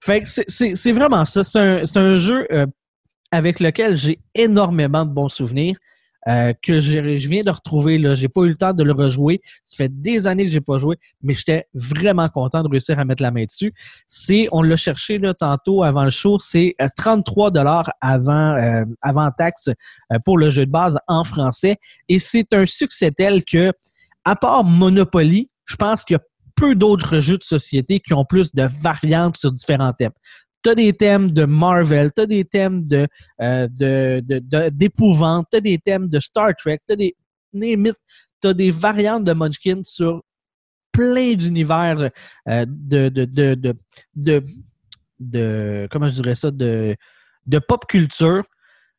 Fait que c'est vraiment ça. C'est un, jeu avec lequel j'ai énormément de bons souvenirs. Euh, que je, viens de retrouver. Je n'ai pas eu le temps de le rejouer. Ça fait des années que je n'ai pas joué, mais j'étais vraiment content de réussir à mettre la main dessus. C'est, on l'a cherché là, tantôt avant le show, c'est 33 euh, dollars avant, euh, avant taxe pour le jeu de base en français. Et c'est un succès tel que, à part Monopoly, je pense qu'il y a peu d'autres jeux de société qui ont plus de variantes sur différents thèmes tu as des thèmes de Marvel, tu as des thèmes de, euh, d'épouvante, tu as des thèmes de Star Trek, tu as des tu des variantes de Munchkin sur plein d'univers euh, de, de, de, comment je dirais ça, de, de pop culture.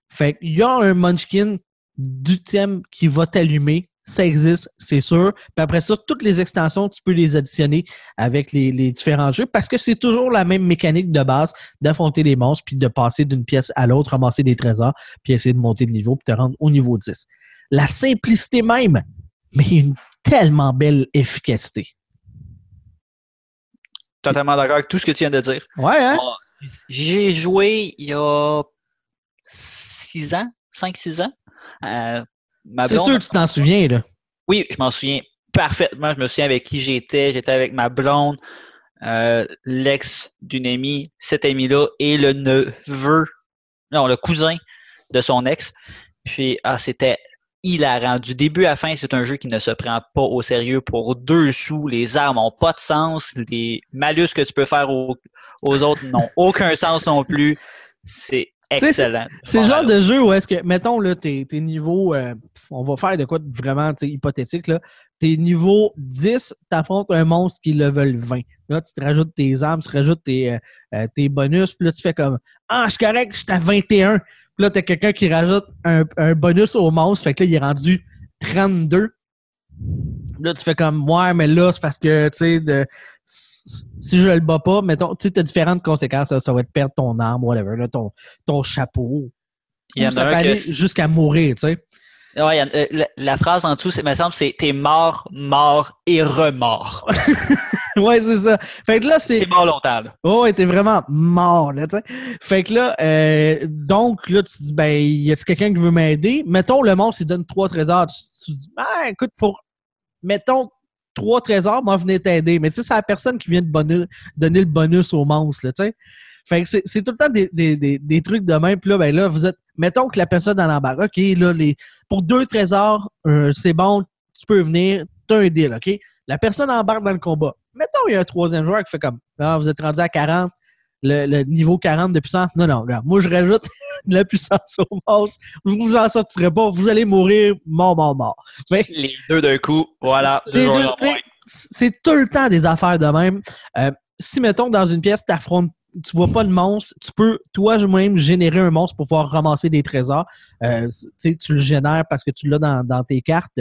Fait qu'il y a un Munchkin du thème qui va t'allumer ça existe, c'est sûr. Puis après ça, toutes les extensions, tu peux les additionner avec les, les différents jeux parce que c'est toujours la même mécanique de base d'affronter les monstres puis de passer d'une pièce à l'autre, ramasser des trésors puis essayer de monter de niveau puis te rendre au niveau 10. La simplicité même, mais une tellement belle efficacité. Totalement d'accord avec tout ce que tu viens de dire. Ouais, hein? Bon, J'ai joué il y a 6 ans, 5-6 ans. Euh, C'est sûr que tu t'en souviens, là. Oui, je m'en souviens parfaitement. Je me souviens avec qui j'étais. J'étais avec ma blonde, euh, l'ex d'une amie, cet ami-là et le neveu, non, le cousin de son ex. Puis, ah, c'était hilarant. Du début à la fin, c'est un jeu qui ne se prend pas au sérieux pour deux sous. Les armes n'ont pas de sens. Les malus que tu peux faire aux, aux autres n'ont aucun sens non plus. C'est excellent. C'est le genre de jeu où est-ce que, mettons, là, tes, tes niveaux, euh, on va faire de quoi de vraiment hypothétique, là. Tes niveaux 10, t'affrontes un monstre qui level 20. Là, tu te rajoutes tes armes, tu te rajoutes tes, euh, euh, tes bonus, puis là, tu fais comme Ah, je suis correct, je suis à 21. Puis là, t'as quelqu'un qui rajoute un, un bonus au monstre, fait que là, il est rendu 32. Là, tu fais comme Ouais, mais là, c'est parce que, tu sais, de- si je le bats pas, mettons, tu sais, t'as différentes conséquences. Ça, ça va être perdre ton arme, whatever, là, ton, ton chapeau. Il y en Ou ça a peut un aller que- jusqu'à mourir, tu sais. Ouais, euh, la, la phrase en dessous, c'est, me semble, c'est t'es mort, mort et remort. ouais, c'est ça. Fait que là, c'est. T'es mort longtemps, là. Oh, t'es vraiment mort, là, tu sais. Fait que là, euh, donc, là, tu te dis, ben, y a-tu quelqu'un qui veut m'aider? Mettons, le monstre, il donne trois trésors. Tu, tu dis, ben, écoute, pour. Mettons, trois trésors, moi, venez t'aider. Mais tu sais, c'est la personne qui vient de donner le bonus au monstre. Fait que c'est c'est tout le temps des, des, des, des trucs de même. Puis là, ben là, vous êtes. Mettons que la personne dans l'embarras, OK, là, les, pour deux trésors, euh, c'est bon, tu peux venir, t'as un deal, OK? La personne embarque dans le combat. Mettons, il y a un troisième joueur qui fait comme, ah, vous êtes rendu à 40, le, le niveau 40 de puissance. Non, non, moi, je rajoute de la puissance au monstre. Vous vous en sortirez pas, vous allez mourir mort, mort, mort. Les deux d'un coup, voilà. les deux c'est tout le temps des affaires de même. Euh, si, mettons, dans une pièce, tu affrontes, tu vois pas de monstre, tu peux toi-même générer un monstre pour pouvoir ramasser des trésors. Euh, tu le génères parce que tu l'as dans, dans tes cartes.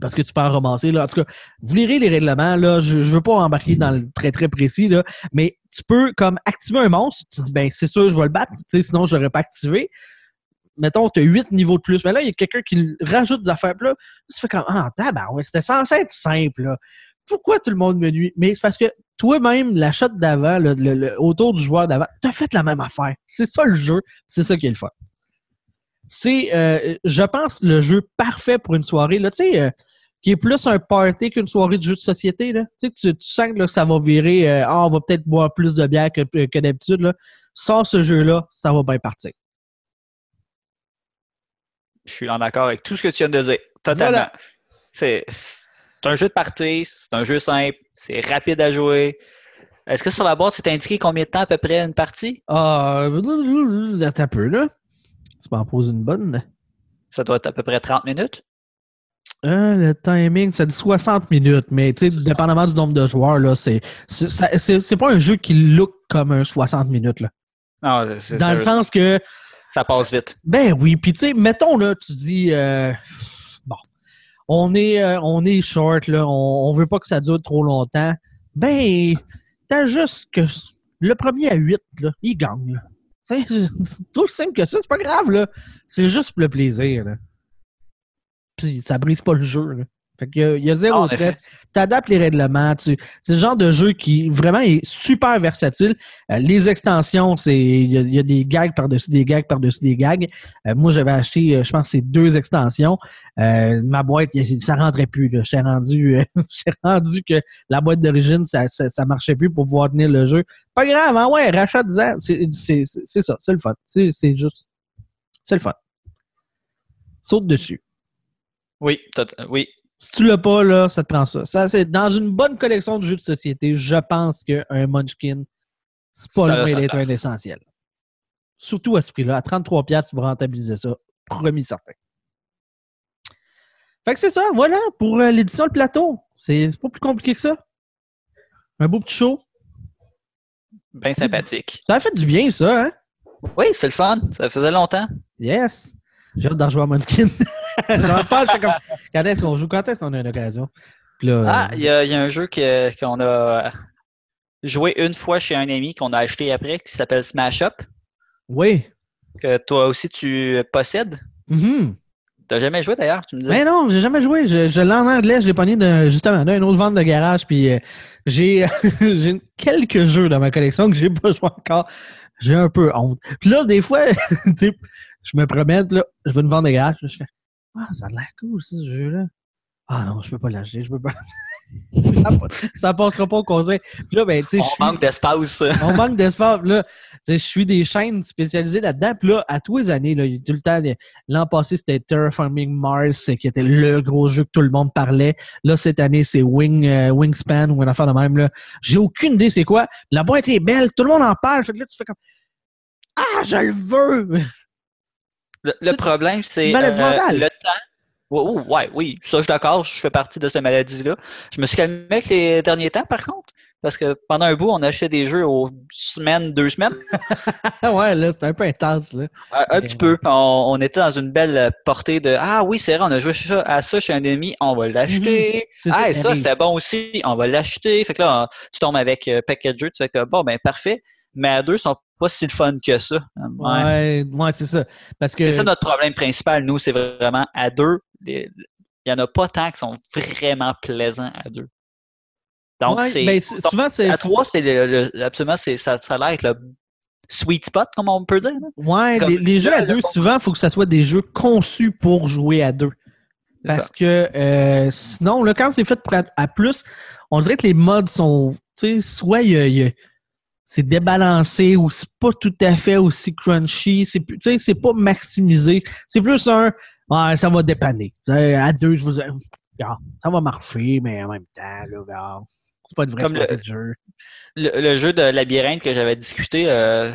Parce que tu peux en ramasser. Là. En tout cas, vous lirez les règlements. Là, je ne veux pas embarquer dans le très très précis, là, mais tu peux comme activer un monstre. Tu dis, ben c'est sûr, je vais le battre, sinon je l'aurais pas activé. Mettons, tu as 8 niveaux de plus. Mais là, il y a quelqu'un qui rajoute des affaires. Là, tu fais comme Ah, ouais, c'était censé être simple. Pourquoi tout le monde me nuit? Mais c'est parce que toi-même, la d'avant, le- autour du joueur d'avant, tu as fait la même affaire. C'est ça le jeu. C'est ça qui est le fun. C'est, euh, je pense, le jeu parfait pour une soirée. Là, tu sais, euh, qui est plus un party qu'une soirée de jeu de société. Là. Tu, sais, tu, tu sens que, là, ça va virer. euh, ah, on va peut-être boire plus de bière que, que d'habitude. Là. Sors ce jeu-là, ça va bien partir. Je suis en accord avec tout ce que tu viens de dire. Totalement. Voilà. C'est c'est un jeu de partie, c'est un jeu simple, c'est rapide à jouer. Est-ce que sur la boîte, c'est indiqué combien de temps à peu près une partie? Ah, attends un peu, là. Tu m'en poses une bonne. Ça doit être à peu près 30 minutes. Ah, le timing, ça dit 60 minutes, mais tu sais, dépendamment du nombre de joueurs, là, c'est c'est c'est- c'est pas un jeu qui look comme un 60 minutes, là. Non, c'est- Dans le sens que, ça passe vite. ben oui, puis tu sais, mettons, là, tu dis, euh, bon, on est, euh, on est short, là, on, on veut pas que ça dure trop longtemps. Ben, t'as juste que le premier à 8, là, il gagne, là. C'est tout simple que ça, c'est pas grave, là. C'est juste pour le plaisir, là. Puis ça brise pas le jeu, là. Fait a- il y a zéro Ah, stress. Tu adaptes les règlements. tu- C'est le genre de jeu qui vraiment est super versatile. Euh, les extensions, c'est il y, a- il y a des gags par-dessus des gags par-dessus des gags. Euh, moi, j'avais acheté, euh, je pense, c'est deux extensions. Euh, ma boîte, ça rentrait plus. J'étais rendu, rendu que la boîte d'origine, ça, ça, ça marchait plus pour pouvoir tenir le jeu. Pas grave, hein, ouais, rachat 10 ans, c'est ça, c'est le fun. C'est juste, c'est le fun. Saute dessus. Oui, oui. Si tu l'as pas, là, ça te prend ça. ça c'est dans une bonne collection de jeux de société, je pense qu'un Munchkin, c'est pas loin d'être un essentiel. Surtout à ce prix-là. À 33$, piastres, tu vas rentabiliser ça. Promis certain. Fait que c'est ça, voilà, pour euh, l'édition Le Plateau. C'est c'est pas plus compliqué que ça. Un beau petit show. Bien sympathique. Ça a fait du bien, ça, hein? Oui, c'est le fun. Ça faisait longtemps. Yes! J'ai hâte d'en jouer à Munchkin. J'en parle, je comme. Quand est-ce qu'on joue? Quand est-ce qu'on a une occasion? Là, Ah, euh, il y, a il y a un jeu que- qu'on a joué une fois chez un ami qu'on a acheté après qui s'appelle Smash Up, Oui. que toi aussi tu possèdes. Mhm. T'as jamais joué d'ailleurs, tu me disais? Mais non, j'ai jamais joué. Je, je l'ai en anglais, je l'ai pogné de, justement d'un autre vente de garage. Puis euh, j'ai j'ai quelques jeux dans ma collection que j'ai pas joué encore. J'ai un peu honte. Puis là, des fois, tu sais, je me promets, puis là, je veux une vente de garage. puis là, je fais Ah, ça a l'air cool, ça, ce jeu-là. Ah non, je peux pas l'acheter, je peux pas. ça, ça passera pas au conseil. Là, ben, On suis. manque d'espace. On manque d'espace. Là, je suis des chaînes spécialisées là-dedans. Puis là, à tous les années, là, tout le temps, l'an passé, c'était Terraforming Mars, qui était le gros jeu que tout le monde parlait. Là, cette année, c'est Wing, euh, Wingspan ou une affaire de même. J'ai aucune idée c'est quoi. La boîte est belle, tout le monde en parle. Fait que là, tu fais comme Ah, je le veux! Le, le problème, c'est euh, mentale. le temps. Ouais, ouais, ouais, oui, ça, je suis d'accord, je fais partie de cette maladie-là. Je me suis calmé les derniers temps, par contre, parce que pendant un bout, on achetait des jeux aux semaines, deux semaines. ouais, là, c'est un peu intense. Là. Un, un Mais petit peu. On, on était dans une belle portée de Ah oui, c'est vrai, on a joué ça- à ça chez un ami, on va l'acheter. C'est Ah, ça, et ça, c'était bon aussi, on va l'acheter. Fait que là, on- tu tombes avec euh, paquet de jeux, tu fais que bon, ben parfait. Mais à deux, ils sont pas si le fun que ça. Ouais. Ouais, ouais, c'est ça. Parce que. C'est ça notre problème principal, nous, c'est vraiment à deux. Il n'y en a pas tant qui sont vraiment plaisants à deux. Donc, Ouais, c'est. ben, souvent, c'est. à trois, c'est le, le- absolument, c'est, ça, ça a l'air être le sweet spot, comme on peut dire. Ouais, les, les jeux à deux, souvent, il faut que ça soit des jeux conçus pour jouer à deux. Parce ça. que euh, sinon, là, quand c'est fait pour à, plus, on dirait que les modes sont. Tu sais, soit il y a- il y a- c'est débalancé ou c'est pas tout à fait aussi crunchy. C'est c'est pas maximisé. C'est plus un. Ça va dépanner. À deux, je vous ah, ça va marcher, mais en même temps, là, ah, c'est pas une vraie Comme le- de jeu. Le, le jeu de labyrinthe que j'avais discuté, euh,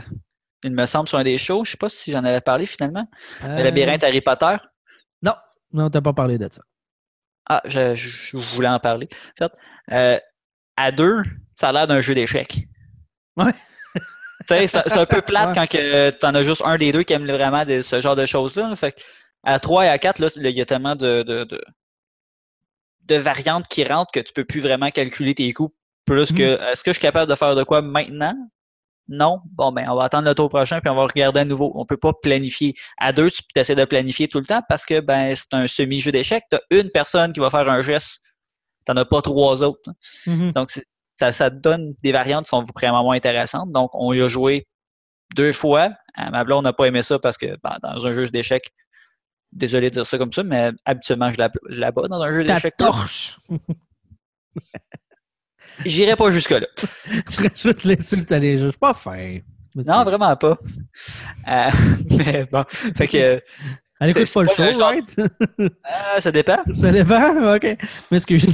il me semble, sur un des shows, je sais pas si j'en avais parlé finalement. Le Euh, labyrinthe Harry Potter? Non, non, t'as pas parlé de ça. Ah, je, je- je voulais en parler. En fait, euh, à deux, ça a l'air d'un jeu d'échecs. Ouais. Tu sais, c'est un peu plate Ouais. quand que t'en as juste un des deux qui aime vraiment des- ce genre de choses-là. là. Fait que à 3 et à 4, là, il y a tellement de, de, de, de variantes qui rentrent que tu peux plus vraiment calculer tes coups. Plus Mhm. que est-ce que je suis capable de faire de quoi maintenant? Non. Bon, ben, on va attendre le tour prochain puis on va regarder à nouveau. On peut pas planifier. À deux, tu essaies de planifier tout le temps parce que ben, c'est un semi-jeu d'échecs. Tu as une personne qui va faire un geste. Tu n'en as pas trois autres. Mhm. Donc, c'est- ça, ça donne des variantes qui sont vraiment moins intéressantes. Donc, on y a joué deux fois. Euh, Ma blonde n'a pas aimé ça parce que ben, dans un jeu d'échecs, désolé de dire ça comme ça, mais habituellement, je la, la bats dans un jeu d'échecs. torche! J'irai pas jusque-là. Je rajoute l'insulte à les jeux. Je suis pas fin. Non, vraiment pas. Euh, mais bon, fait que Elle écoute pas le show, genre- right? euh, ça dépend. Ça dépend? OK. M'excuse.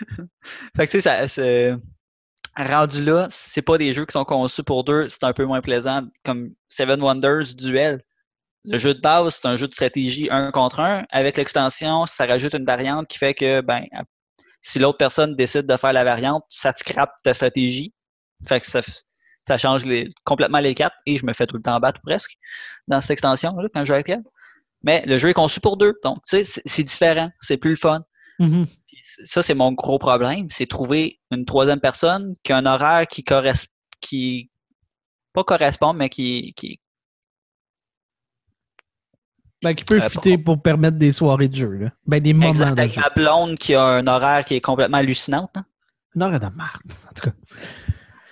fait que tu sais, ça, rendu là, c'est pas des jeux qui sont conçus pour deux, c'est un peu moins plaisant. Comme Seven Wonders Duel. Le jeu de base, c'est un jeu de stratégie un contre un. Avec l'extension, ça rajoute une variante qui fait que ben, si l'autre personne décide de faire la variante, ça te scrape ta stratégie. Fait que ça, change complètement les cartes et je me fais tout le temps battre presque dans cette extension-là quand je joue avec elle. Mais le jeu est conçu pour deux. Donc, tu sais, c'est- différent. C'est plus le fun. Mhm. Puis ça, c'est mon gros problème, c'est trouver une troisième personne qui a un horaire qui correspond, qui pas correspond, mais qui, qui Ben, qui peut Euh, fitter pour permettre des soirées de jeu. Là. Ben, des moments exact, de avec jeu. ma blonde qui a un horaire qui est complètement hallucinant. hein. Une heure de marde. En tout cas.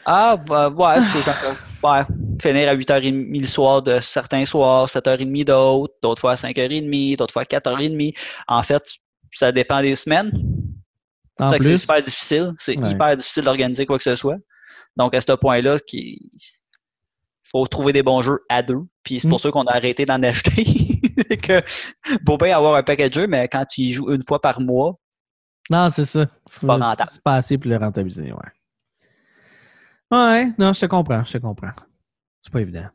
Ah, bah, ouais, c'est ouais, finir à 8h30 le soir de certains soirs, 7h30 d'autres, d'autres fois à 5h30, d'autres fois à 4h30. En fait, ça dépend des semaines. En c'est super difficile. C'est Ouais. hyper difficile d'organiser quoi que ce soit. Donc, à ce point-là, il faut trouver des bons jeux à deux. Puis c'est pour Mm. ça qu'on a arrêté d'en acheter. que, pour bien avoir un paquet de jeux, mais quand tu y joues une fois par mois, non, c'est ça. Pas rentable. C'est pas assez pour le rentabiliser, ouais. Ouais, non, je te comprends, je te comprends. C'est pas évident.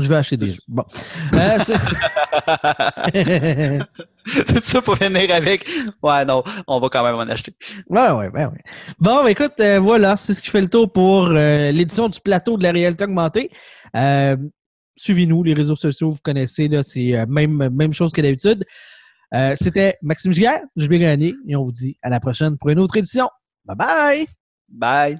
Je vais acheter des jeux. Bon. Euh, tout ça pour venir avec. Ouais, non, on va quand même en acheter. Ouais, ouais, ben ouais. Bon, ben écoute, euh, voilà, c'est ce qui fait le tour pour euh, l'édition du plateau de la réalité augmentée. Suivez-nous, les réseaux sociaux, vous connaissez, là, c'est même, même chose que d'habitude. C'était Maxime Giguère, je vais gagner et on vous dit à la prochaine pour une autre édition. Bye bye! Bye!